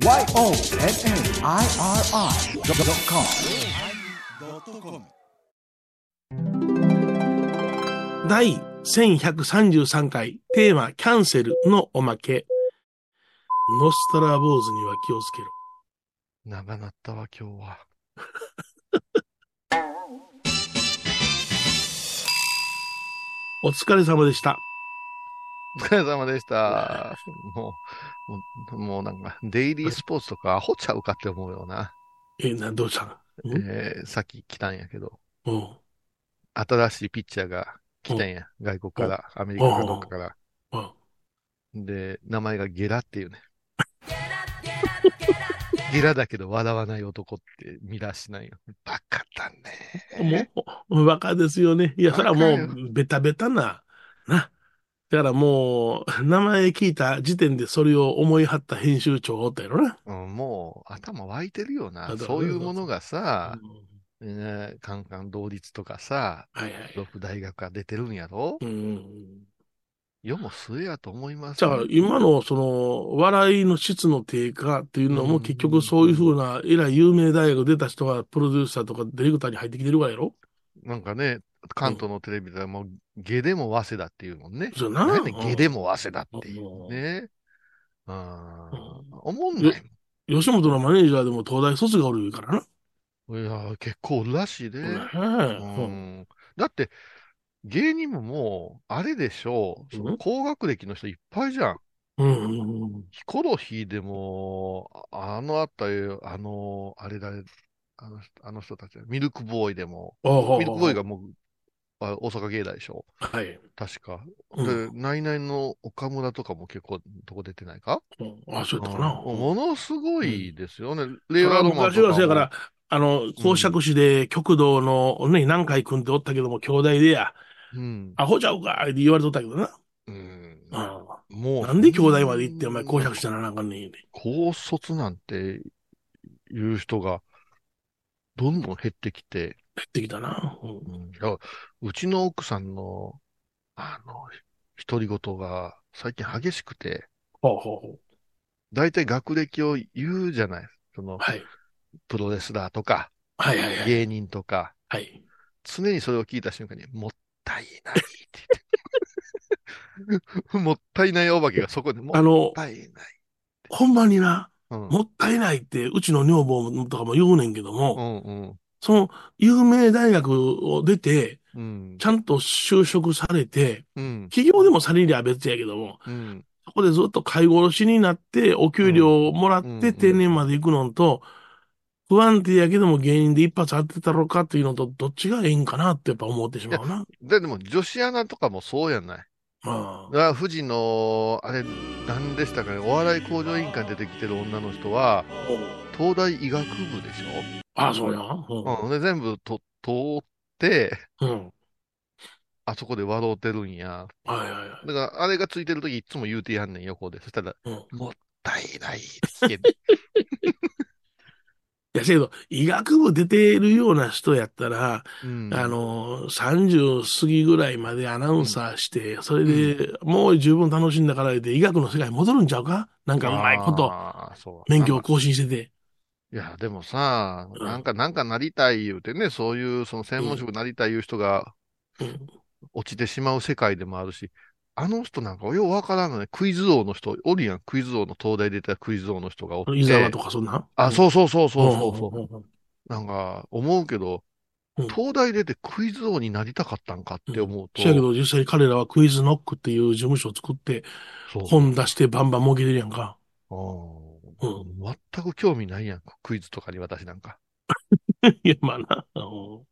YONNIRI.com 第1133回テーマキャンセルのおまけ。ノストラ坊主には気をつけろ。長なったわ、今日は。お疲れ様でした。お疲れ様でした。もう、もう、もうなんか、デイリースポーツとかアホちゃうかって思うよな。え、な、どうした？えーさっき来たんやけど、うん。新しいピッチャーが来たんや。外国から、アメリカかどっかから。うん。で、名前がゲラっていうね。ゲラだけど笑わない男って見出しなんよ。バカだね。もう、バカですよね。いや、それはもう、ベタベタな、な。だからもう、名前聞いた時点でそれを思い張った編集長おったやろな。うん、もう頭湧いてるよな。そういうものがさう、んね、カンカン同率とかさ、はいはい。六大学が出てるんやろ？うん。世も末やと思いますじゃあ、今のその、笑いの質の低下っていうのも結局そういうふうな、えらい有名大学出た人がプロデューサーとかディレクターに入ってきてるからやろ？なんかね、関東のテレビではもう、下でも早稲田っていうもんね。そうやななんで下でも早稲田っていううんね。あうんあ、思んない吉本のマネージャーでも東大卒がおるからな。いや、結構おるらしいで。ねうえん。だって、芸人ももう、あれでしょう。その高学歴の人いっぱいじゃん。ヒコロヒーでも、ああのあったよ、あの、あれだ、あの人あの人たち、ミルクボーイでも、ミルクボーイがもう、あ大阪芸大でしょ？はい。確か。うで、ナイナイの岡村とかも結構、どこ出てないか？うんあ、そうやったかな。うんものすごいですよね。それは令和ロマン昔はそうやから、あの、公爵士で極道のね、何回組んでおったけども、兄弟でや、うん。アホちゃうかって言われとったけどな。うん。うもう、んなんで兄弟まで行って、お前公爵士ならなあかんね。高卒なんていう人が、どんどん減ってきて、減ってきたな。うんうちの奥さんの、あの、独り言が最近激しくて、ほうほうほ大体学歴を言うじゃない。そのう。、はい。プロレスラーとか、はいはいはい。芸人とか、はい。常にそれを聞いた瞬間に、もったいないって言って。もったいないお化けがそこでもったいない。ほんまにな、うん。もったいないって、うちの女房とかも言うねんけどうも、んその、有名大学を出て、ち。ゃんと就職されて、うん。企業でもされりゃ別やけども、うん。そこでずっと介護士になって、お給料をもらっうんて定年まで行くのと、不安定やけども芸人で一発当てたろかっていうのと、どっちがええんかなってやっぱ思ってしまうな。で、でも女子アナとかもそうやない。まだから富士の、あれ、何でしたかね、お笑い向上委員会に出てきてる女の人は、あ、東大医学部でしああ、そうや。ょうん。で、全部と通って、うん。うん。あそこで笑うてるんや。はいはいはい。だから、あれがついてるときいつも言うてやんねん、横で。そしたら、うんもったいないって聞ける。いや、せやけど、医学部出てるような人やったら、うんあの、30過ぎぐらいまでアナウンサーして、それでもう十分楽しんだからで医学の世界に戻るんちゃうか？なんかうまいこと、あーそう免許を更新してて。いや、でもさ、うんなんか、なんかなりたい言うてね、そういう、その専門職なりたいいう人がうん落ちてしまう世界でもあるし、あの人なんかようわからんのね。クイズ王の人、おるやん。クイズ王の東大出たクイズ王の人がおって。伊沢とかそんな？あ、そうそうそうそうそうそう。なんか、思うけど、うん東大出てクイズ王になりたかったんかって思うと。そやけど、実際彼らはクイズノックっていう事務所を作って、そう本出してバンバン儲けてるやんか。あーう全く興味ないやん。クイズとかに私なんか。いや、まあな。うん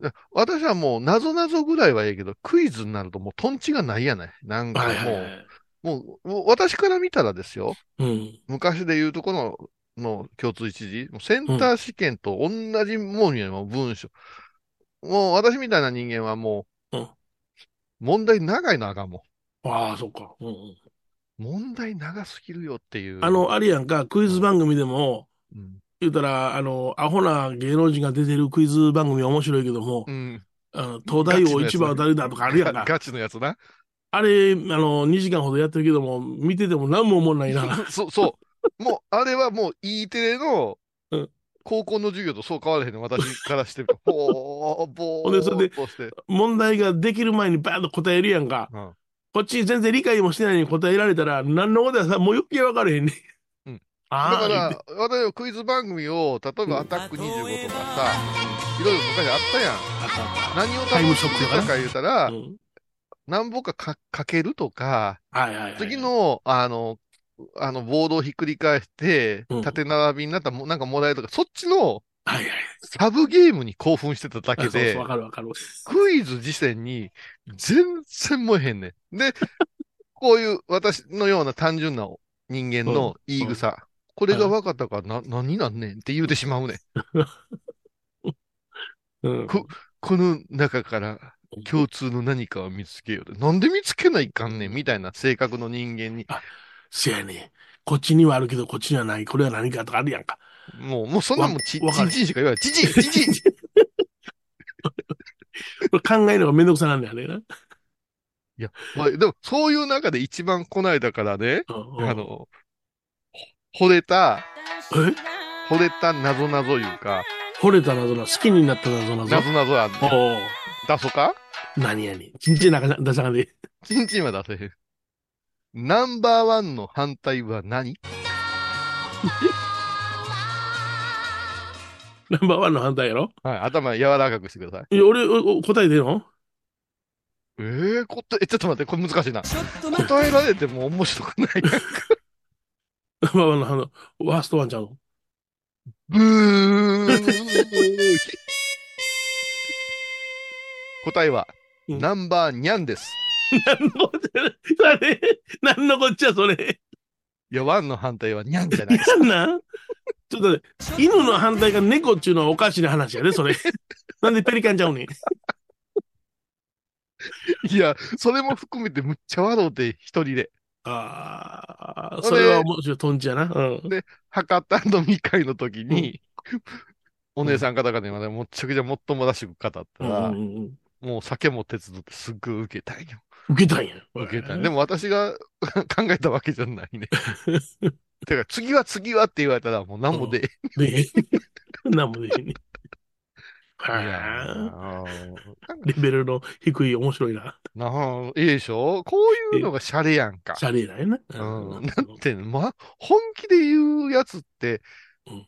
で私はもう、なぞなぞぐらいはええけど、クイズになるともう、トンチがないやない。なんかもう、はいはいはい。もう、もう私から見たらですよ。うん。昔で言うとこの、の共通一次、もうセンター試験と同じもんやもう文章。もう私みたいな人間はもう、うん問題長いのあかんもああ、そっか。うんうんん。問題長すぎるよっていう。あの、あれやんか、クイズ番組でも、うん、言うたら、あの、アホな芸能人が出てるクイズ番組は面白いけども、うん。あの東大王一番は誰だとかあるやんか。ガチのやつな。あれ、あの、2時間ほどやってるけども、見てても何も思んないな。そ、そう。もう、あれはもう E テレのうん高校の授業とそう変わらへんの、私からしてると。ぼー、ぼほんでそれで。問題ができる前にバーンと答えるやんか。うんこっち全然理解もしてないのに答えられたら、何のことやさ、もう余計分かれへんね。うん。だああ、から、私はクイズ番組を、例えばアタック25とかさ、いろいろ昔あったやん。何を楽しんでたか言うたら。何本かかかけるとか、はいはいはい。次、の、あの、あの、ボードをひっくり返してうん、縦並びになったらもなんかもらえるとか、そっちのはいはい。サブゲームに興奮してただけでわ、かるわかる。クイズ自体に全然燃えへんねん。で、こういう私のような単純な人間の言い草。これが分かったからな、何なんねんって言うてしまうねん。うん。ここの中から共通の何かを見つけよう。なんで見つけないかんねんみたいな性格の人間に。せやね。こっちにはあるけど、こっちにはない。これは何かとかあるやんか。もう、もうそんなんもんち、ちんちんしか言わない。ちんちん、ちんちん。これ考えるのがめんどくさなんだよね。いや、まあ、でも、そういう中で一番こないだからね、あの、ほ惚れた、え？惚れた謎謎いうか、惚れた謎な、好きになった謎なぞ。謎謎あんねんおお。出そうか？何やねん。ちんちんなか出さがで。ちんちんは出せへん。ナンバーワンの反対は何？ナンバーワンの反対やろ？はい、頭柔らかくしてください。いや、俺、おお答え出るの？えー、答え、えちょっと待って、これ難しいな。答えられても面白くない。ナンバーワンの反対、ワーストワンちゃうの？ブー答えは、うんナンバーニャンです。何のこっちゃ、誰何のこっちゃ、それ。いや、ワンの反対はニャンじゃないです。なんなんちょっと待って、犬の反対が猫っていうのはおかしな話やで、それ。なんでペリカンちゃうねん。いや、それも含めてむっちゃ笑うて、一人で。ああ、それは面白い、トンチやな。うん。博多飲み会の時に、お姉さん方がね、まだもっちゃくちゃもっともらしく語ったら、うんうんうんもう酒も手伝ってすっごい受けたんよ。受けたんや。受けたんでも私が考えたわけじゃないね。てか、次は次はって言われたらもう何もで。で、なんもでね。は レベルの低い面白いな。なあ、いいでしょ？こういうのがシャレやんか。シャレなんやな。うん。だって、ま、本気で言うやつってうん、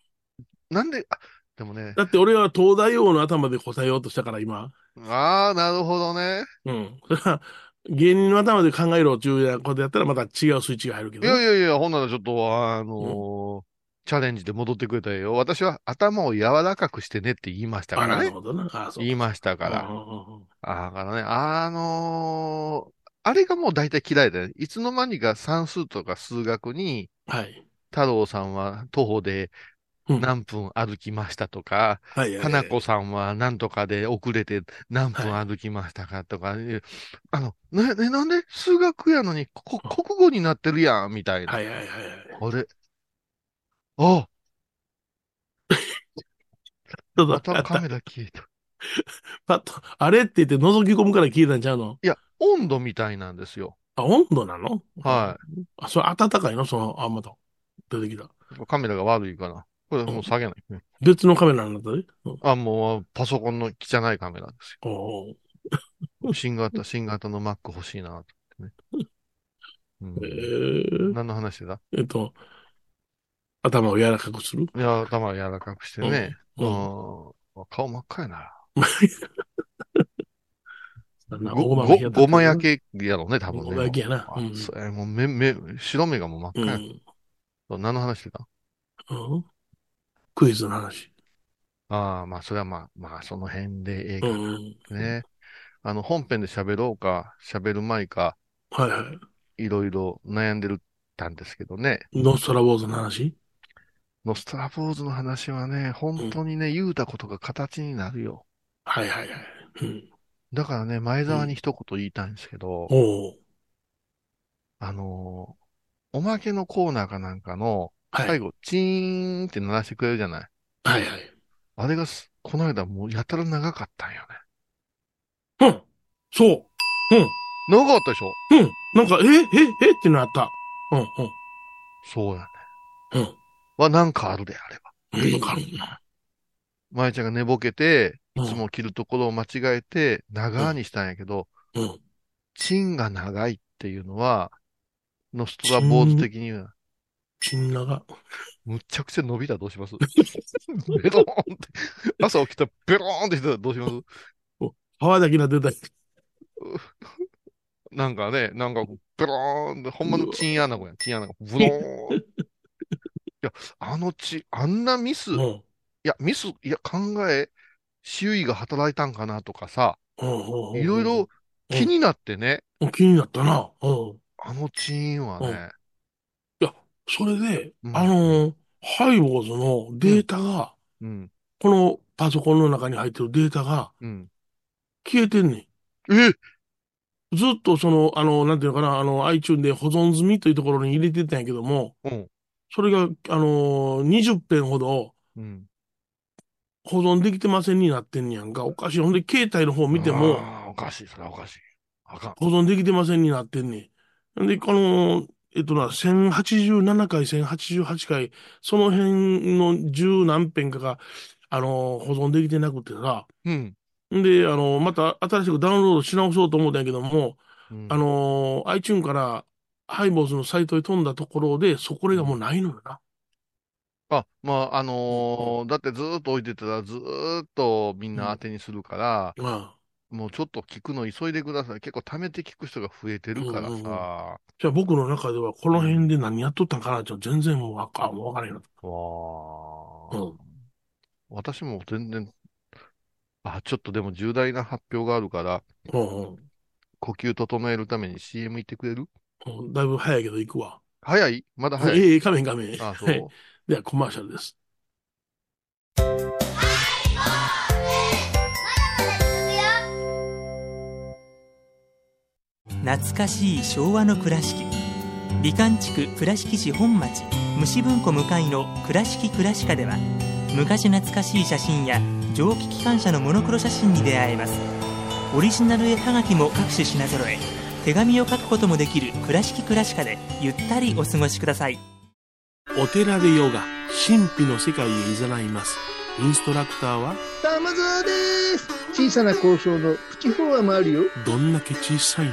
なんで、あ、でもね、だって俺は東大王の頭で答えようとしたから今。ああ、なるほどね。うん。それは芸人の頭で考えろっていうことやったらまた違うスイッチが入るけいど。やいやいや、ほんならちょっと、あのーチャレンジで戻ってくれたらよ。私は頭を柔らかくしてねって言いましたかあ、らね。なるほどな。言いましたから。うんうんうんあだからね、あのーあれがもう大体嫌いだよね。いつの間にか算数とか数学に、はい。太郎さんは徒歩でうん何分歩きましたとか、はいはいはい。花子さんは何とかで遅れて何分歩きましたかとか、あの、ね、ね、なんで数学やのにこ国語になってるやん、みたいな。はいはいはいはい。あれあ、ちょっまとたカメラ消えた。パッと、あれって言って覗き込むから消えたんちゃうの？いや、温度みたいなんですよ。あ、温度なの？はいあ、それ暖かいの？その、あ、また。出てきた。カメラが悪いかな。これもう下げない。ね別のカメラになんあ、もうパソコンの汚いカメラですよ。新型、新型の Mac 欲しいなとね。うんえー、何の話だえっと、頭を柔らかくする？いや、頭柔らかくしてね。ううんん。顔真っ赤やな。ご、ごま焼けやろね、多分ね。ごま焼きやなあうんもう目、目、白目がもう真っ赤や。うん。何の話してた？うん。クイズの話。ああ、まあ、それはまあ、まあ、その辺でええかうん。ね。あの、本編で喋ろうか、喋る前か、はいはいろいろ悩んでるたんですけどね。い。ノストラボーズの話？ノストラボーズの話はね、本当にね、言うたことが形になるよ。はいはいはい。うん。だからね、前澤に一言言いたいんですけど、おお。あのーおまけのコーナーかなんかの、はい。最後、チーンって鳴らしてくれるじゃない。はいはい。あれがす、この間もうやたら長かったんよね。うん。そう。長かったでしょ？うん。うん。なんか、え、え、えってなった。うんうん。そうやね。うん。はなんかあるであれば。なんかあるな。ちゃんが寝ぼけて、うんいつも着るところを間違えて、長にしたんやけど、うん。チンが長いっていうのは、ノストラボーズ的には、チンナが。むっちゃくちゃ伸びたらどうします？ベローンって。朝起きたらベローンってしてたらどうします？泡だけな出たり。なんかね、なんか、ベローンって、ほんまのチンアナゴやん。チンアナゴ。ブローン。いや、あのチ、あんなミス、いうん。や、ミス、いや、考え、周囲が働いたんかなとかさ、うん。いろいろ気になってね、うん。気になったな。うん。あのチーンはね、それで、うんあの、ハイボーズのデータが、うん、このパソコンの中に入ってるデータがうん。消えてんねえ？ん。ずっとその、あの、なんていうのかな、あの、iTune で保存済みというところに入れてたんやけども、うん、それが、あの、20編ほどうん。保存できてませんになってんねやんか。おかしい。ほんで、携帯の方見ても、あーおかしい、それはおかしい。あかん。保存できてませんになってんねん。で、この、えっとな、1087回、1088回、その辺の十何編かが、あの、保存できてなくてさ。うん。んで、あの、また新しくダウンロードし直そうと思ったんやけども、うんあ、の、iTune からハイボーズのサイトに飛んだところで、そこれがもうないのよな。あ、まあ、あのーだってずーっと置いてたらずーっとみんな当てにするから、ああもうちょっと聞くの急いでください。結構貯めて聞く人が増えてるからうんうんうんさ。じゃあ僕の中ではこの辺で何やっとったんかなって全然もうわかん、わからへんな。わーうん私も全然、あ、ちょっとでも重大な発表があるから、うん呼吸整えるために CM 行ってくれる？うん。だいぶ早いけど行くわ。早い？まだ早い？ええ、画面画面。あ、そはいうではコマーシャルです。懐かしい昭和の倉敷美観地区倉敷市本町虫文庫向かいの「倉敷倉歯科」では昔懐かしい写真や蒸気機関車のモノクロ写真に出会えますオリジナル絵はがきも各種品揃え手紙を書くこともできる「倉敷倉歯科」でゆったりお過ごしくださいお寺でヨガ、神秘の世界へ誘います。インストラクターは、玉沢です。小さな交渉のプチフォアもあるよ。どんだけ小さいね。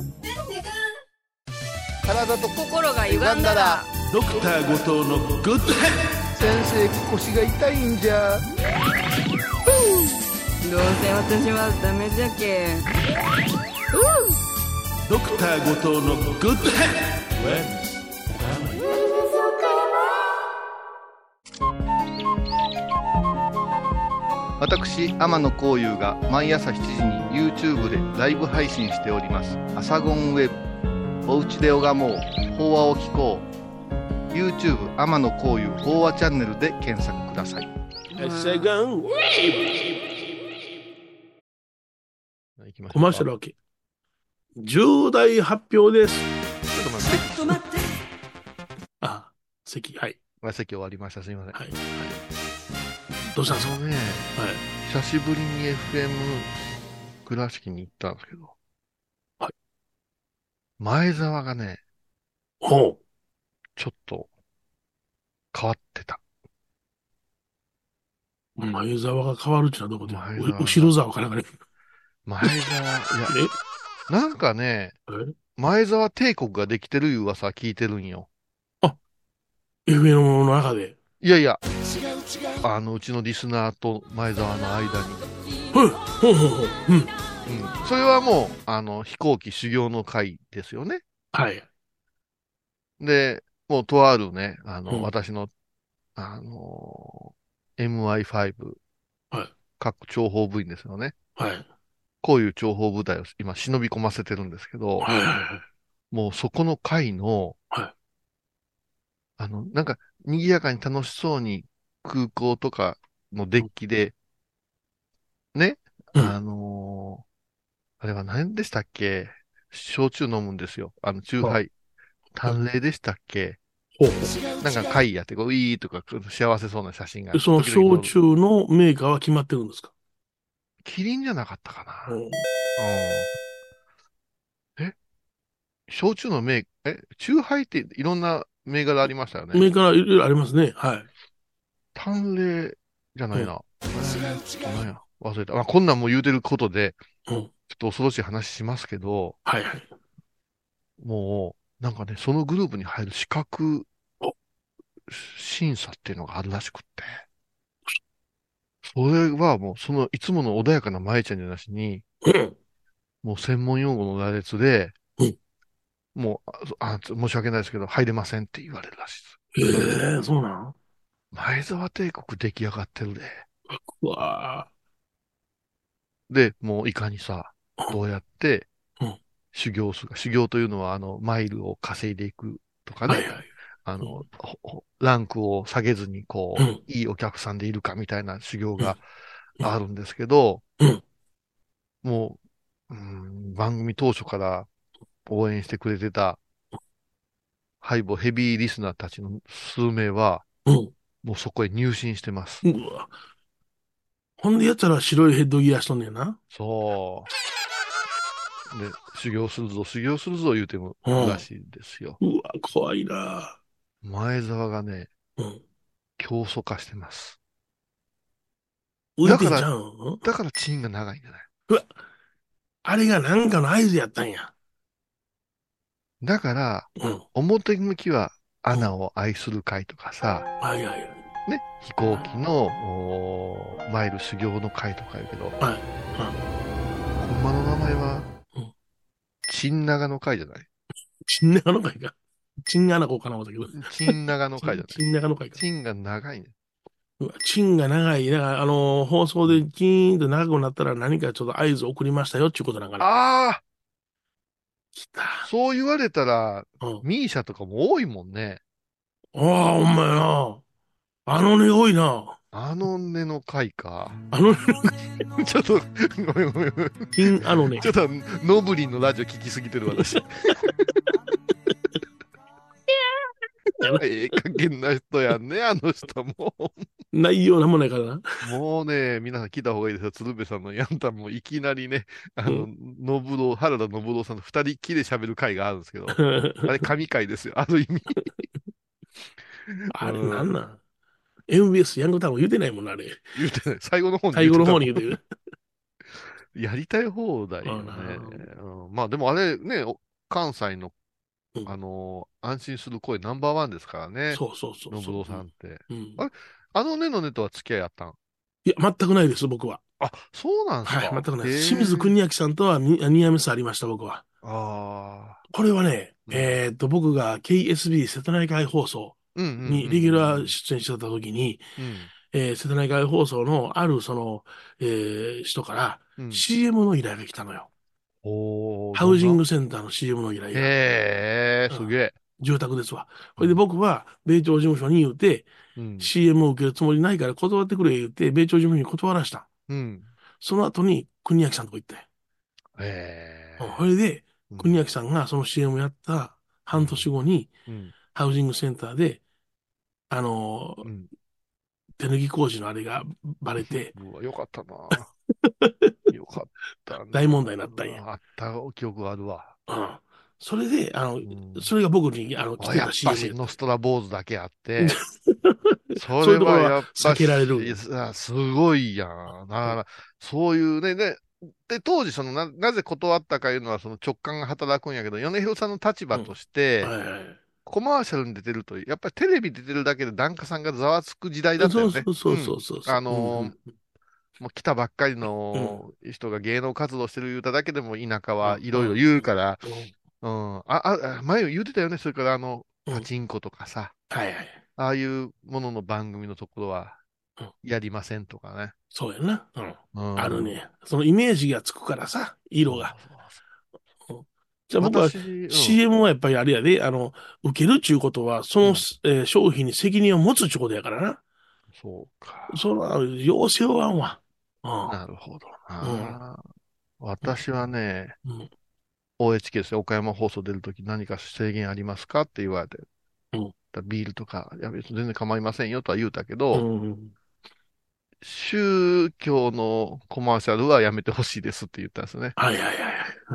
体と心が歪んだらドクター後藤のグッド先生、腰が痛いんじゃ。どうせ私はダメじゃけドクター後藤のグッドヘッ私、天野幸雄が毎朝7時に YouTube でライブ配信しております。アサゴンウェブ。おうちで拝もう。法話を聞こう。YouTube 天野幸雄法話チャンネルで検索ください。セガン。行きましょうかコマーシャルわけ。重大発表です。ちょっと待って。あ、席、はい。まあ席終わりました。すいません。はい。はい。どうしたんですか？ね、はい。久しぶりに FM 倉敷に行ったんですけど。はい。前澤がね、ほちょっと変わってた。う。前沢が変わるってのはどこで前澤う後ろ沢かなんかね。前澤、いや、なんかね、え？前澤帝国ができてるいう噂聞いてるんよ。え ?FM の中で。いやいや、あの、うちのリスナーと前澤の間に。ほうほうほう。うん。うん。それはもう、あの、飛行機修行の会ですよね。はい。で、もうとあるね、あの、うん私の、あの、MI5、はい各諜報部員ですよね。はい。こういう諜報部隊を今忍び込ませてるんですけど、はいはいはい。もうそこの会の、はいあの、なんか、賑やかに楽しそうに空港とかのデッキで、ね、うんあのーあれは何でしたっけ？焼酎飲むんですよ。あの、酎ハイ。淡麗でしたっけ？ほうほなんか会やって、こう、いいとか、幸せそうな写真が。う。その焼酎のメーカーは決まってるんですか？キリンじゃなかったかな。うんうんえ？焼酎の銘、え、酎ハイっていろんな銘柄ありましたよね。メーカーいろいろありますね。はい。淡麗じゃないな。何や忘れた。まあ、こんなんもう言うてることで、うん。ちょっと恐ろしい話しますけど、はいはい。もう、なんかね、そのグループに入る資格お審査っていうのがあるらしくって。それはもう、その、いつもの穏やかな舞ちゃんじゃなしに、うん。もう専門用語の羅列で、うんもうああ、申し訳ないですけど、入れませんって言われるらしいです。ええそうなん？前沢帝国出来上がってるで。うわで、もういかにさ、どうやってうん修行するか。修行というのは、あの、マイルを稼いでいくとかー。ね。はいはい。あの、ランクを下げずに、こう、うんいいお客さんでいるかみたいな修行がうんあるんですけど、うんもう、うん、番組当初から応援してくれてた、ハイボヘビーリスナーたちの数名は、うん。もうそこへ入信してます。うわほんでやったら白いヘッドギアしとんねんな。そう。で、修行するぞ、修行するぞ言うてもうんらしいですよ。うわ怖いな。前澤がね、うん。競争化してます。浮いてんじゃん？だからチンが長いんじゃない？あれがなんかの合図やったんや。だから、うん。表向きはアナを愛する会とかさ、はいはいはい。ね、飛行機の、おーマイル修行の会とか言うけど、はい。ほんまの名前はうん、チンナガの会じゃない？チンナガの会か。チンアナコかな思ったけど。チンナガの会じゃない？チンナガの会か。チンが長いね。うわチンが長い。だから、あのー放送でチーンと長くなったら何かちょっと合図送りましたよっていうことなんかな。ああ来た。そう言われたら、うん。ミーシャとかも多いもんね。ああ、ほんまやな。あのね、多いな。あの根の会か。あの、ちょっと、ごめんごめんごめん。チン、あのねち。ょっと、ノブリンのラジオ聞きすぎてる私。ええ加減な人やんね、あの人も。内容なんもないからな。もうね、皆さん聞いた方がいいですよ。鶴瓶さんのヤンタンもいきなりね、あの、信郎、原田信郎さんと二人きりで喋る回があるんですけど、あれ神回ですよ、ある意味。あれなんなん？?MBS ヤングタウン言うてないもんな、あれ。言うてない。最後の方に最後の方に言言うてる。やりたい放題よね。うんまあでもあれね、お関西の、うんあのー安心する声ナンバーワンですからね。そうそうそうそう。信郎さんって。うん。ああのねのねとは付き合いあったん？いや、全くないです、僕は。あ、そうなんですか？はい、全くないです。清水国明さんとはニニアミスありました、僕は。ああ。これはね、うんえーっと、僕が KSB 瀬戸内海放送にレギュラー出演してた時に、うんえー瀬戸内海放送のあるその、えー人からうん CM の依頼が来たのよ。おーハウジングセンターの CM の依頼なが。へえ、すげえ。住宅ですわ。それで僕は、米朝事務所に言うて、うん CM を受けるつもりないから断ってくれ言うて、米朝事務所に断らした。うん。その後に、国明さんとこ行って。へうんそれで、え。国明さんがその CM やった半年後に、うん。ハウジングセンターで、あのー、うん。手抜き工事のあれがバレて、うわ、よかったな。よかったな。大問題になったんやあった記憶があるわ。うん。それで、あの、うんそれが僕に、あの、来てた CM ノストラ坊主だけあって、それははやっぱし避けられるすごいやん。だから、そういうね、ね、で、当時、そのな、なぜ断ったかいうのは、その直感が働くんやけど、米広さんの立場として、はいはい。コマーシャルに出てると、やっぱりテレビ出てるだけで檀家さんがざわつく時代だったよね。そうそうそうそうそう。あのーうんもう来たばっかりの人が芸能活動してる言うただけでも田舎はいろいろ言うから、うん。あ、あ、前言ってたよね。それからあの、うんパチンコとかさ、はいはい。ああいうものの番組のところはうん、やりませんとかね。そうやな。うん。うんある。ね。そのイメージがつくからさ、色が。じゃあ僕は CM はやっぱりあれやで、あの、受けるっちゅうことは、その、うんえー商品に責任を持つっちゅうことやからな。そうか。そら、よう背負わんわ。うなるほどな。私はね、ん。うん。OHK ですよ。岡山放送出るとき何か制限ありますかって言われて。うんだビールとか、いや別に全然構いませんよとは言うたけうど、ん。宗教のコマーシャルはやめてほしいですって言ったんですね。はいはいはいはい。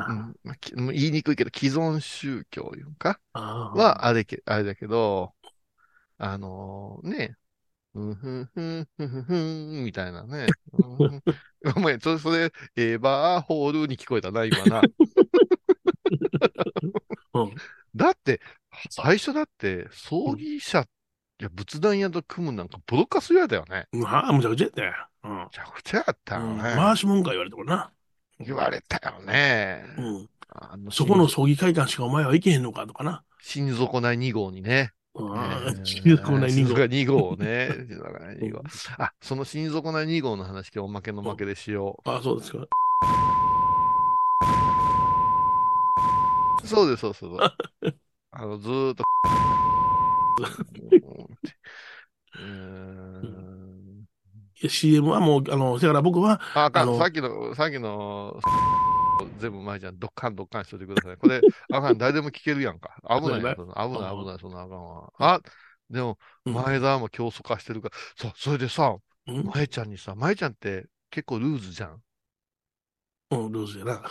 うんまあきもう言いにくいけど、既存宗教いうんか？はあれけ、あれだけど、あのね、ふんふんふんふんふんふんみたいなね。うんお前、それ、それ、エーバーホールに聞こえたな、今な。うん。だって、最初だって、葬儀社、いや、仏壇屋と組むなんかボロカス言われたよね。まあ、むちゃくちゃやったよ。うん。めちゃくちゃやったようんね。回しもんか言われてもな。言われたよね。うん。あのそこの葬儀会館しかお前は行けへんのかとかな。新底内2号にね。うんえー。新底内二号新底内2号ね。新底内2号。あ、その新底内2号の話、今日おまけの負けでしよあ、そうですか。う。そうです、そうそうそう。あの、ずーっと。うーん CM はもう、あの、だから僕は、ああかん、さっきの、さっきの、全部前じゃん、どっかんどっかんしといてください。これ、あかん、誰でも聞けるやんか。危ない危ない、危ない、そんなあかんわ。あ、でも、うん前澤も競争化してるから、そう、それでさ、うん、前ちゃんにさ、前ちゃんって結構ルーズじゃん。うん、ルーズやな。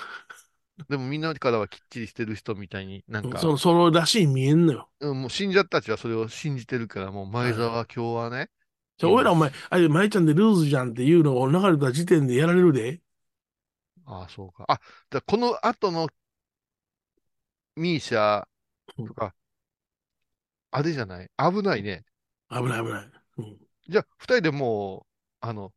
でもみんなからはきっちりしてる人みたいになんか、その、そのらしい見えんのよ。うん、もう信者たちはそれを信じてるから、もう前澤は今日はね、じゃあ、俺らお前、あれ、舞ちゃんでルーズじゃんっていうのを流れた時点でやられるで。ああ、そうか。あ、だこの後のミーシャとか、あれじゃない？危ないね。危ない危ない。うん。じゃあ、二人でもう、あの、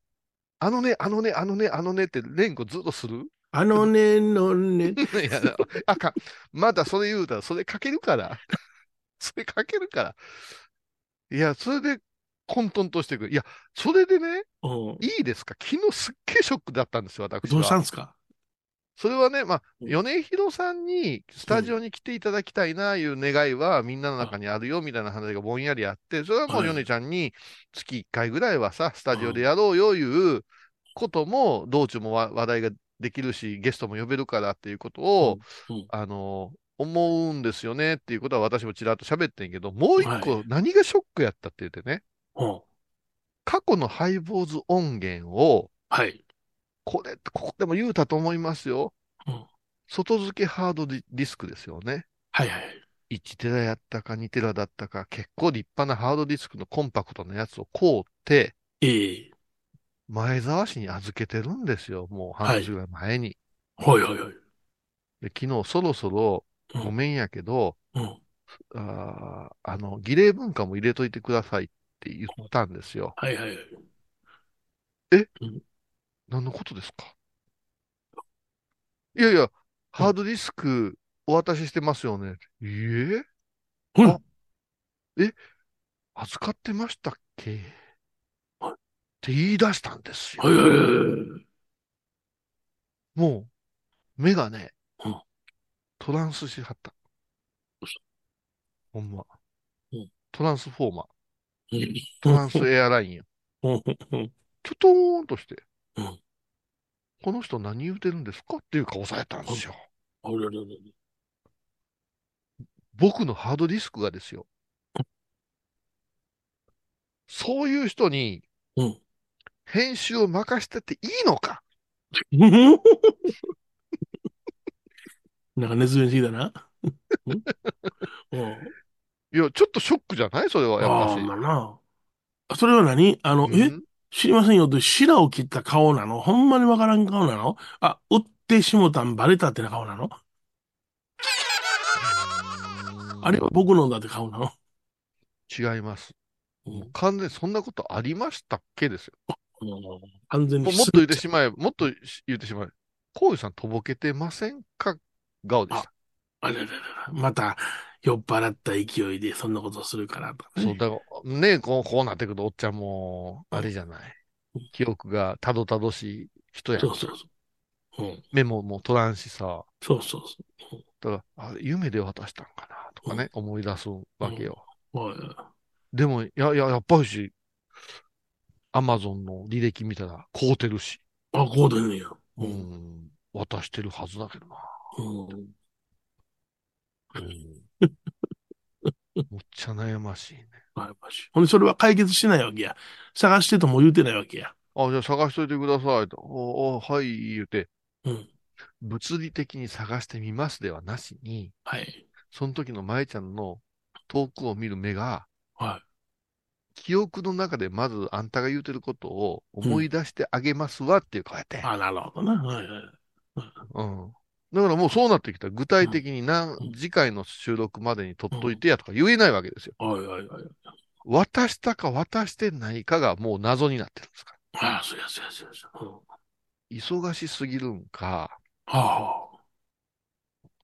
あのね、あのね、あのね、あのねって連呼ずっとする？あのねのね。いや、あかん。まだそれ言うたら、それかけるから。それかけるから。いや、それで混沌としていく。いや、それでね、うん。いいですか？昨日すっげえショックだったんですよ、私どうしたんは。すか？それはね、まあ、うん米広さんにスタジオに来ていただきたいな、いう願いはみんなの中にあるよ、みたいな話がぼんやりあって、それはもうはい米ちゃんに月1回ぐらいはさ、スタジオでやろうよ、いうことも、道中もわ話題ができるし、ゲストも呼べるからっていうことを、うんうんあの、思うんですよねっていうことは私もちらっと喋ってんけど、もう一は個何がショックやったって言ってね、うん。過去のハイボーズ音源を、はい。これ、ここでも言うたと思いますよ。うん外付けハードディスクですよね。はいはい。1テラやったか2テラだったか、結構立派なハードディスクのコンパクトなやつを買うて、ええ前澤氏に預けてるんですよ。もう半年ぐらい前に。はいはいはい。で昨日そろそろ、うんごめんやけど、うん。あーあの、儀礼文化も入れといてくださいって言ったんですよ。はいはいはい。何のことですか？いやいや、ハードディスクお渡ししてますよね。いいえうんあえ？預かってましたっけ？はいって言い出したんですよ。もう、目がねうん、トランスしはった。ほんまうん。トランスフォーマー。うんトランスエアラインよ。うんうんキョトーンとしてうん。この人何言うてるんですかっていう顔されたんですよ。あれれれれ僕のハードディスクがですよ。そういう人にうん。編集を任せてていいのか？なんか熱弁してきたな？いや、ちょっとショックじゃない？それは、やっああ、ぱし。まあな。それは何？あの、えうん。知りませんよって、白を切った顔なの？ほんまにわからん顔なの？あ、売ってしもたんバレたってな顔なの？あれ？は僕のだって顔なの？違います。うん。完全にそんなことありましたっけ？ですよ。完全にももっと言ってしまえば、もっと言ってしまえば、こういうさんとぼけてませんか？顔でした。あれれれれまた酔っ払った勢いでそんなことするからとかね。そう、だから、ねこう、こうなってくると、おっちゃんも、あれじゃない。記憶がたどたどしい人やんそうそうそう。うん。メモも取らんしさ。そうそうそだから、あれ夢で渡したんかなとかね、思い出すわけよ。う。はいでも、いやいや、やっぱりし、アマゾンの履歴見たら買うてるし。あ、こうでんねや。ううん。ん。渡してるはずだけどな。うん。むっちゃ悩ましいね。やっぱし。ほんで、それは解決してないわけや。探してとも言うてないわけや。あ、じゃあ探しといてくださいと。おおはい、言うて、うん。物理的に探してみますではなしに、はい。その時の舞ちゃんの遠くを見る目が、は記憶の中でまずあんたが言うてることを思い出してあげますわっていう顔やってい。。あ、なるほどな。はいはい。うん。だからもうそうなってきたら具体的に何、うん次回の収録までに取っといてやとか言えないわけですよ。はいはいはい。渡したか渡してないかがもう謎になってるんですから。ああ、そうやそうやそうや。忙しすぎるんか、は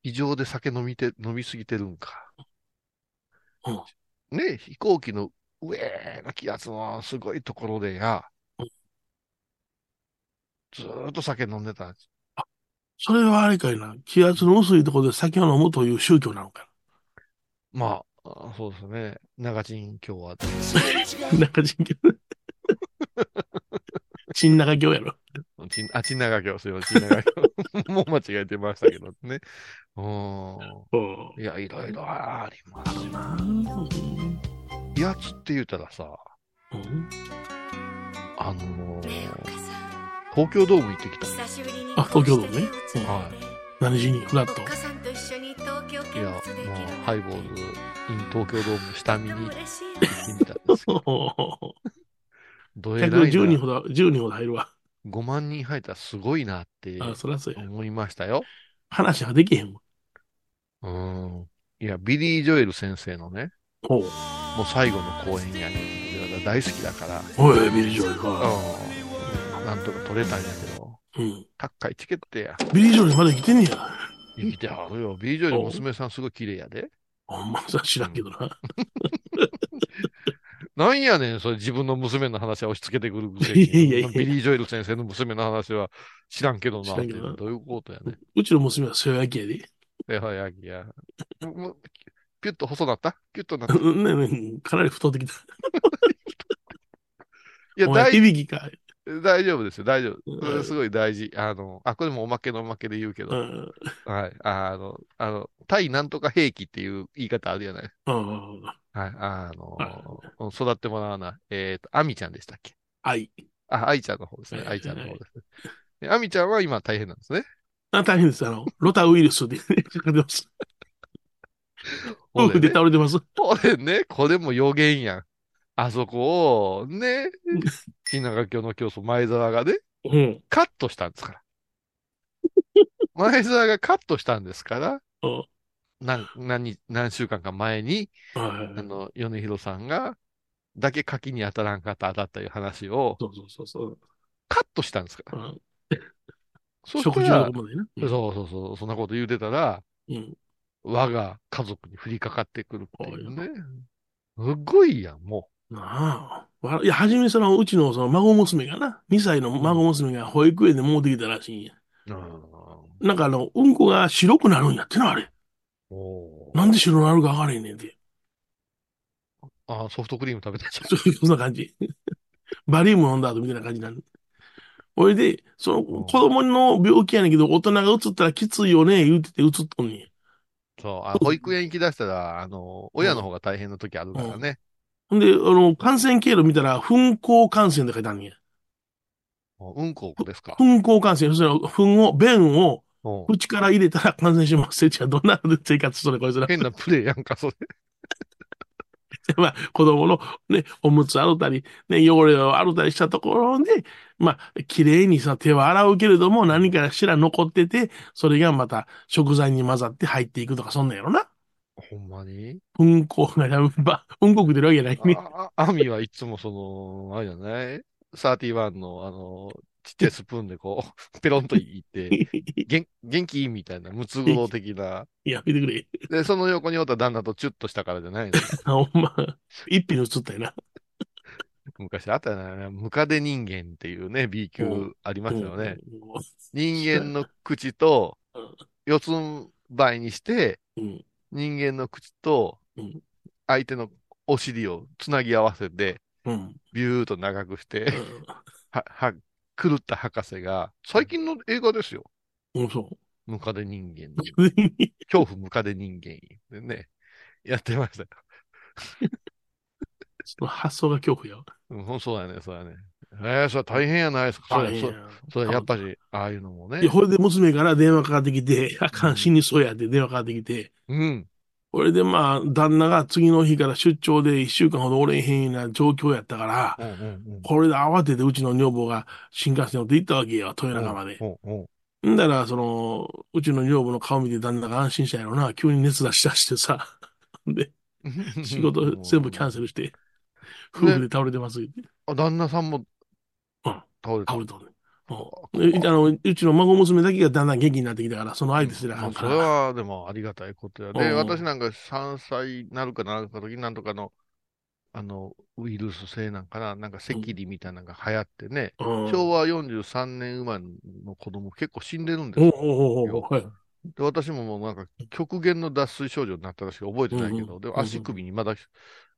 異常で酒飲みて、飲みすぎてるんか。うんね、飛行機の上の気圧のすごいところでやうん、ずーっと酒飲んでたんです。あ。それはあれかいな。気圧の薄いところで酒を飲むという宗教なのかまあ、あそうですね。長陳今日は。な。なんか人教。新中教やろ。ちんあ、ちんながきょう、すいません、ちんながきょう。もう間違えてましたけどね。ううんん。いや、いろいろあります。なうんやつって言うたらさ、うん？あのー東京ドーム行ってきた。あ東京ドームねうんは何しにフラット？いや、もう、ハイボール、 in 東京ドーム下見に行ってみたんですけど、どえらい110人なほど、10人ほど入るわ。5万人入ったらすごいなってあ、そらそうや。思いましたよ。話ができへんもん。うん。いや、ビリー・ジョエル先生のね。もう最後の公演やね大好きだから、おい、ビリー・ジョエルか。うん。なんとか取れたんやけど、うん。高いチケットや。ビリー・ジョエルまだ生きてんねや。生きてはるよ。ビリー・ジョエル娘さんすごい綺麗やで。ほんまさ知らんけどな。なんやねん、それ自分の娘の話は押し付けてくるくせ いやいやいやに。ビリー・ジョエル先生の娘の話は知らんけどなって。知らんけどなどういうことやね。うちの娘は瀬谷焼やで。えはやきや。ピュッと細なった？キュッとなった。いうんねねかなり太ってきた。や、お前、大響きか。大丈夫ですよ、大丈夫。すごい大事。あの、あ、これもおまけのおまけで言うけど、うん。はい。あの、あの、対なんとか兵器っていう言い方あるじゃない？うん。はい。あのは、育ってもらわな。えっと、アミちゃんでしたっけ？愛。あ、愛ちゃんの方ですね。はい愛ちゃんの方です。でアミちゃんは今大変なんですね。あ大変です。あの、ロタウイルスで、かかってます。夫婦で倒れてます。これね、これも予言やん。あそこを、ね、新長京の教祖前澤がね、うん。カットしたんですから。前澤がカットしたんですから、うん何、何、何週間か前に、はいあの、米広さんが、だけ柿に当たらんかった当たったいう話をそうそうそうそう。カットしたんですから。うんそ食事のこまでな。そうそうそう、そんなこと言うてたら、うん。我が家族に降りかかってくるっていうね。すっごいやん、もなあ。わいや、はじめその、うちのその孫娘がな、2歳の孫娘が保育園でもうできたらしいんや。う。なんかあの、うんこが白くなるんやってな、あれ。おなんで白くなるかわからへんねんて。あソフトクリーム食べたじゃん。そうそんな感じ。バリウム飲んだ後みたいな感じになる。ほいで、そのうん子供の病気やねんけど、大人が移ったらきついよね、言うてて移っとんねん。そう、あ保育園行き出したら、あの、親の方が大変な時あるからね。ほんで、あの、感染経路見たら、噴光感染って書いてあるんや。うんこですか？噴光感染、そしたら、糞を、便をうん口から入れたら 感染します。じゃあ、どんな生活しとるこいつら。変なプレイやんか、それ。まあ、子供のね、おむつ洗ったり、ね、汚れを洗ったりしたところで、まあ、綺麗にさ、手は洗うけれども、何かしら残ってて、それがまた食材に混ざって入っていくとか、そんなんやろな。ほんまに？うんこが、ば、うんこ食ってるわけないね。あ、あアミはいつもその、あれじゃない？サーティワンの、あの、ちっちゃいスプーンでこう、ペロンといって、元元気みたいな、ムツゴロウ的な。やめてくれ。で、その横におった旦那とチュッとしたからじゃないの。あ ほんま、一品に映ったよな。昔あったよね。ムカデ人間っていうね、B 級ありましたよね。人間の口とうん、四つん這いにして、うん。人間の口とうん、相手のお尻をつなぎ合わせて、うん。ビューっと長くして、うは、は、狂った博士が、最近の映画ですよ。ん。うん、そムカデ人間。恐怖ムカデ人間でね、やってましたよ。その発想が恐怖やわ。うん、ほんそうやね、そうやね。えー、それ大変やないですか？それ、そ大変やそれやっぱり、ああいうのもねで、。これで娘から電話かかってきて、あかん、死にそうやって電話かかってきて、うん。これでまあ、旦那が次の日から出張で一週間ほどおれへんような状況やったから、うんうんこれで慌ててうちの女房が新幹線乗って行ったわけよ、豊中まで。うん。うんうん。んだら、その、うちの女房の顔見て旦那が安心したんやろな、急に熱出しだしてさ。で、仕事全部キャンセルして、夫婦で倒れてます、ってあ、旦那さんもうん。倒れた。倒れたのね。うんであの、うちの孫娘だけがだんだん元気になってきたから、その相手すらあかんそれはでもありがたいことや。で、うん。私なんか3歳なるかなるか時になんとかの、あの、ウイルス性なんかな、なんか赤痢みたいなのが流行ってね、うん。昭和43年生まれの子供結構死んでるんですよ。で私ももうなんか極限の脱水症状になったらしく覚えてないけど、うんうんで足首にまだ、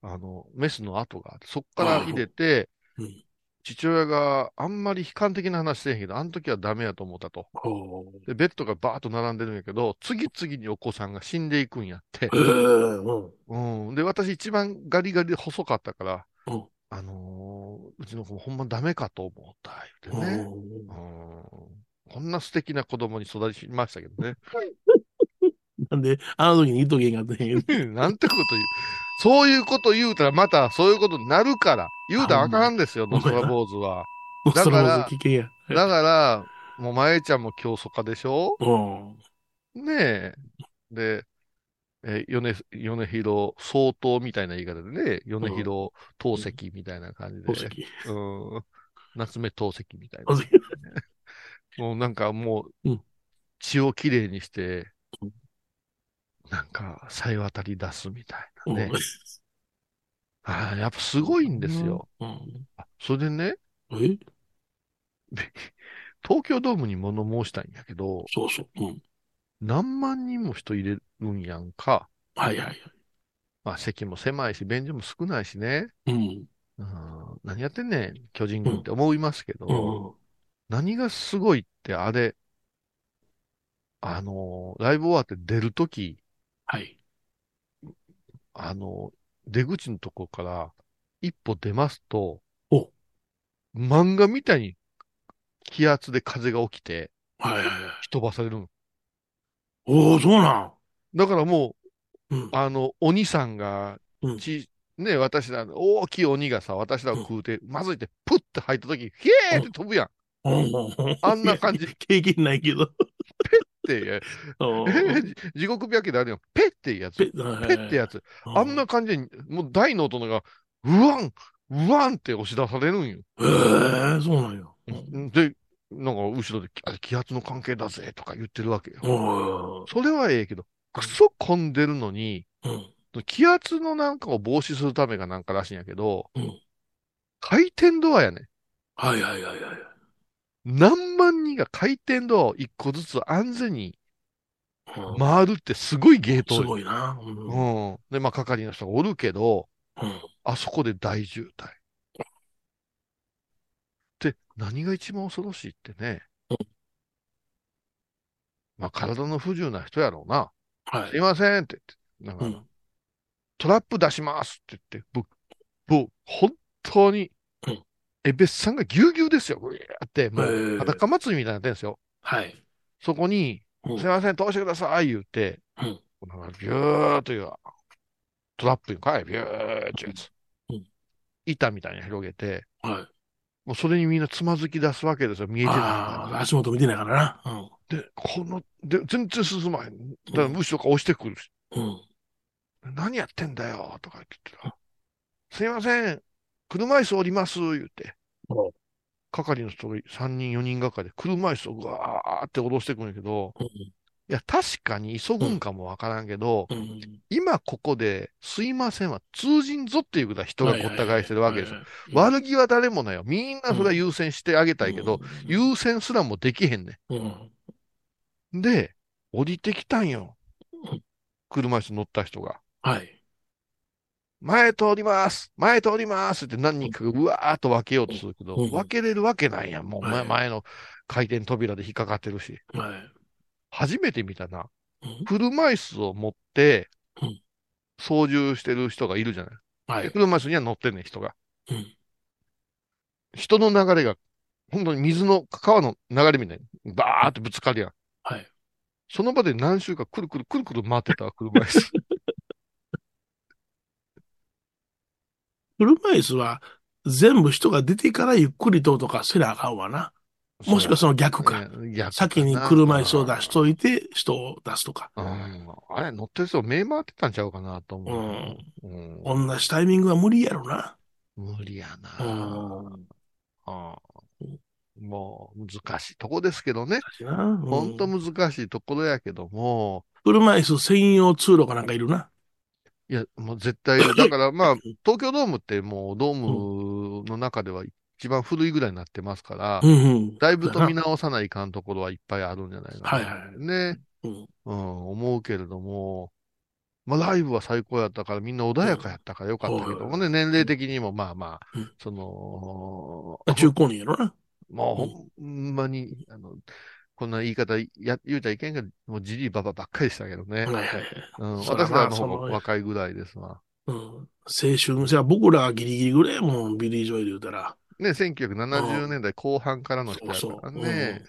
あの、メスの跡があって、そっから入れて、うん父親があんまり悲観的な話してへんけど、あの時はダメやと思ったと。で、ベッドがバーッと並んでるんやけど、次々にお子さんが死んでいくんやってえ。えうん。うん。で、私一番ガリガリで細かったから、うんあのーうちの子もほんまダメかと思った、言うてね。うんうん。こんな素敵な子供に育ちましたけどね。なんで、あの時に言っとけへんかったんやけど なんてこと言う。そういうこと言うたらまたそういうことになるから。言うたらあかんですよ、ほんまやノストラ坊主は。だから危険や。だから、もうまえちゃんも競争家でしょ？うん。ねえ。で、えー米、米広相当みたいな言い方でね、米広透石みたいな感じで。宝石。うん。夏目透石みたいなもうなんかもううん、血をきれいにしてうん、なんか、さえ渡り出すみたいなうんね。ああ、やっぱすごいんですよ。。うん。あそれでね、え？東京ドームに物申したいんやけど、そうそう。うん。何万人も人入れるんやんか。はいはいはい。まあ席も狭いし、便所も少ないしね。うん。うん、何やってんねん、巨人軍って思いますけど、うん。何がすごいって、あれ、あのーライブ終わって出るとき、はい。あのー出口のとこから一歩出ますとお、漫画みたいに気圧で風が起きてはいはいはい。飛ばされるの。おお、そうなん。だからもうんう、。あの、鬼さんがうんち、ね、私ら、大きい鬼がさ、私らを食うて、まずいて、プッて入ったとき、ヒエーって飛ぶやん。あんな感じ。経験ないけど。て、えうん地獄白であるよ。ペッていうやつ。ペペッてやつ。あんな感じで、もう大の大人が、うわん、うわんって押し出されるんよ。へえ、そうなんや。うんで、なんか後ろで気圧の関係だぜとか言ってるわけよ。それはええけど、クソ混んでるのに、うん。気圧のなんかを防止するためがなんからしいんやけど、うん回転ドアやね。はいはいはいはい。何万人が回転ドアを一個ずつ安全にうん回るってすごいゲートすごいな。うん。うんうん。で、まあ、係の人がおるけど、あそこで大渋滞。で、何が一番恐ろしいってねうん。まあ、体の不自由な人やろうな。はいすい。ませんって言って、なんか、うん。トラップ出しますって言って、ぶ、もう、本当にうん、エベスさんがぎゅうぎゅうですよ。ぐやーって、もへう、ー裸祭りみたいになってんですよ。はい。そこに、うんすいません、通してください、言って、うんなんかビューという、トラップにかい、ビューってやつ。うん板みたいに広げて、はい。もうそれにみんなつまずき出すわけですよ、見えてないあからあ、足元見てないからな。で、この、で、全然進まへん。だから後ろから押してくるし、うん。うん。何やってんだよ、とか言ってたら、すいません、車椅子降ります、言ってお。係の人が3人、4人がかりで車椅子をぐわーって下ろしてくるんやけど、うんいや、確かに急ぐんかもわからんけど、うん。今ここで、すいませんは通じんぞっていうぐらい人がごった返してるわけですよ。よ悪気は誰もないよ。みんなそれは優先してあげたいけど、、優先すらもできへんねうん。ん。で、降りてきたんようん。車椅子乗った人が。はい。前通ります前通りますって何人かがうわーっと分けようとするけど、うん分けれるわけないやん。もう前,、の回転扉で引っかかってるし。はい。初めて見たな。うん車椅子を持ってうん、操縦してる人がいるじゃない。はい。で車椅子には乗ってんねん、人が。うん。人の流れが、本当に水の、川の流れみたいに、バーってぶつかるやん。はい。その場で何周かくるくるくるくる回ってたわ車椅子。車椅子は全部人が出てからゆっくりととかせなあかんわな。もしくはその逆か。ね逆かな先に車椅子を出しといて人を出すとか。うん。あれ、乗ってる人目回ってたんちゃうかなと思う。うん。同じタイミングは無理やろな。無理やな。うん。ああもう難しいとこですけどね。確かになうんほんと難しいところやけども、車椅子専用通路かなんかいるな。いや、もう絶対、だからまあ、東京ドームってもうドームの中では一番古いぐらいになってますから、うんうん。だいぶと見直さないかんところはいっぱいあるんじゃないかな。はいはいね、うん。うん、思うけれども、まあ、ライブは最高やったから、みんな穏やかやったからよかったけどもね、年齢的にもまあまあ、うんその、中高年やろな。もうほんまに、あの、こんな言い方や言うたらいけんけど、もうじじいばばあばっかりでしたけどね。はいはいはい。うん、私らの方若いぐらいですわ。うん。青春、じゃあ僕らがギリギリぐらいやもん、ビリー・ジョエル言うたら。ね、1970年代後半からの人やからね。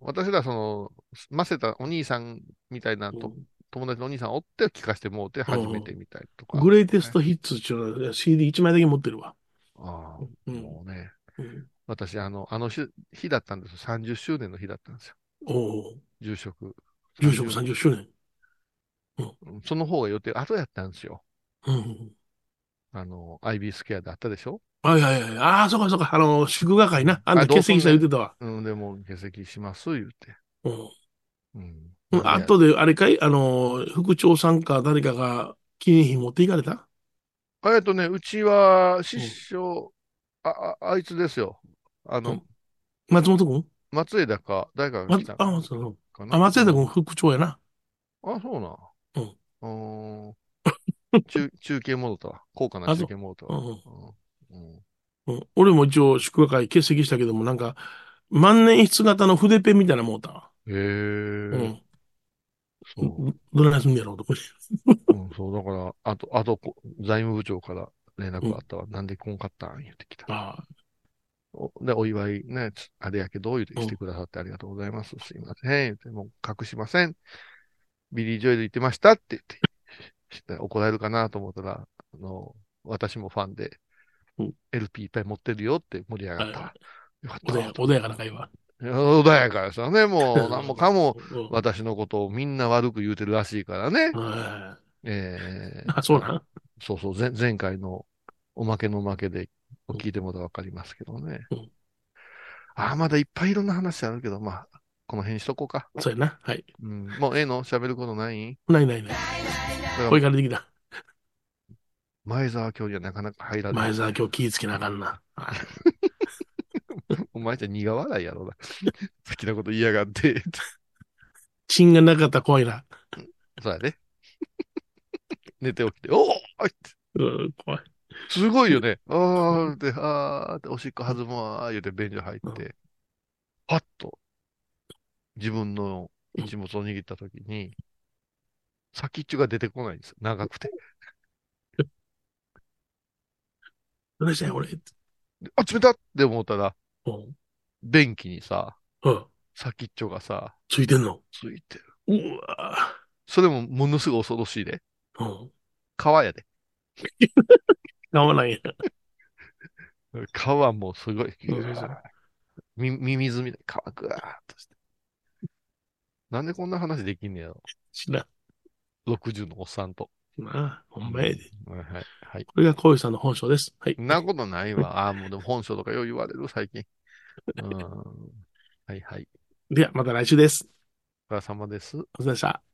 私らその、ませたお兄さんみたいなと、友達のお兄さんおって聞かせてもうて初めてみたいとか。 Greatest Hits っていうのは CD1 枚だけ持ってるわ。ああ、うんもうね。うん私、あの、あの日日だったんですよ。30周年の日だったんですよ。おお住職。住職30周年。うんその方が予定後やったんですよ。うん。あの、IB スケアであったでしょ？はいはいはい。ああ、そうかそうか。あの、祝賀会な。あんた欠席した言ってたわ。うん、でも欠席します、言うて。うん。うん。うんあとで、あれかい？あの、副長さんか誰かが記念品持っていかれた？えっとね、うちは、師匠、あ、あ、あいつですよ。あの、うん松本君？松枝か、誰かがま来たあ、松枝君。あ、松枝君副長やな。あ、そうな。うん。うーん。中、中継戻ったわ。高価な中継戻ったわ。うんうんうんうん。俺も一応祝賀会欠席したけども、なんか、万年筆型の筆ペンみたいなもんたわ。へえ、うん。そう。どれなすんねやろうと。うん、そう、だから、あと、あと、こ財務部長から連絡があったわ。なんでこんかったん？言ってきた。ああ。おで、お祝いね、つあれやけど、言うて来てくださってありがとうございます。すいません。言もう隠しません。ビリー・ジョエル言ってましたって言って、して怒られるかなと思ったら、あの、私もファンでうん、LP いっぱい持ってるよって盛り上がったよかったわ穏や穏やかな会話。穏やかですよね。もう、何もかも、うん。私のことをみんな悪く言うてるらしいからね。はえいあ、そうなん？そうそう、前前回のおまけのおまけで聞いてもらったらわかりますけどね。うんああ、まだいっぱいいろんな話あるけど、まあ、この辺にしとこうか。そうやな。はい。うん、もうええの？喋ることない？ないないない。声らからできた。前澤教授はなかなか入らない。前澤今日気ぃつけなあかんな。は いお前じゃ苦笑いやろな。好きなこと言いやがって。芯がなかったら怖いな。そうやね。寝て起きて、おおってうん、怖い。すごいよね。あーって、あーって、おしっこ弾むわー言うて便所入って、パッと自分の一物を握ったときに、先っちょが出てこないんですよ。長くて。どうしたんや、俺。であ、冷たって思ったら、うん。便器にさ、うん。先っちょがさ、ついてんの。ついてる。うわそれもものすごい恐ろしいで。うん。皮やで。合わないや。皮もすごい。み、ミミズみたいな皮ぐわーっとして。なんでこんな話できんねやろ。知ら60のおっさんと。ん。なあ、ほんまやで。はいはい。はい。これが小石さんの本性です。はいそ。んなことないわ。ああ、もうでも本性とかよう言われる、最近。うん。はいはい。では、また来週です。お疲れ様です。お疲れ様でした。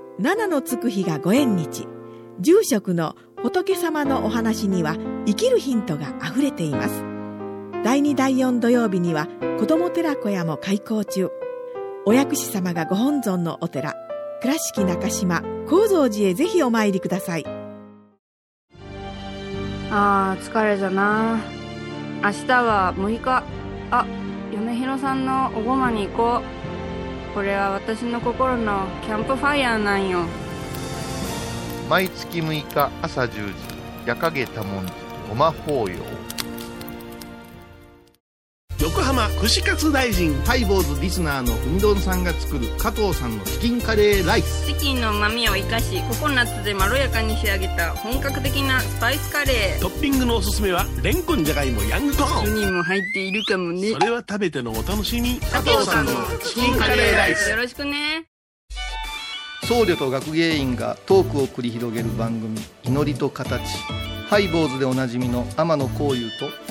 七のつく日がご縁日。住職の仏様のお話には生きるヒントがあふれています。第2第4土曜日には子ども寺小屋も開校中。お薬師様がご本尊のお寺。倉敷中島・高蔵寺へぜひお参りください。あー疲れじゃな。明日は6日。あ米広さんのおごまに行こう。これは私の心のキャンプファイヤーなんよ。毎月6日朝10時夜影多文字ごま法要。横浜串カツ大臣ハイボーズリスナーのうみどんさんが作る加藤さんのチキンカレーライス。チキンの旨味を生かしココナッツでまろやかに仕上げた本格的なスパイスカレー。トッピングのおすすめはレンコンじゃがいもヤングコーン。にも入っているかもね。それは食べてのお楽しみ。加藤さんのチキンカレーライス。よろしくね。僧侶と学芸員がトークを繰り広げる番組「祈りと形」ハイボーズでおなじみの天野幸雄と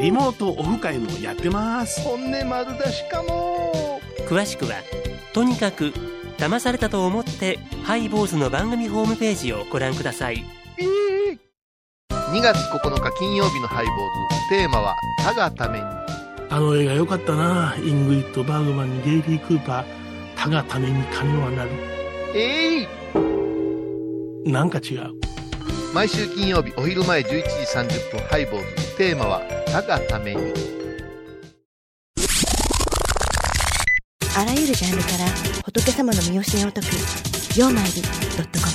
リモートオフ会もやってます。本音丸出しかも。詳しくはとにかく騙されたと思ってハイボーズの番組ホームページをご覧ください。えー。2月9日金曜日のハイボーズテーマは「他がためにあの映画良かったな。イングリッド・バーグマンにゲイリー・クーパー。他がために鐘は鳴る」えいなんか違う毎週金曜日お昼前11時30分ハイボーズ。テーマは「たがために」あらゆるジャンルから仏様の御教えを解く「曜マイルドットコム」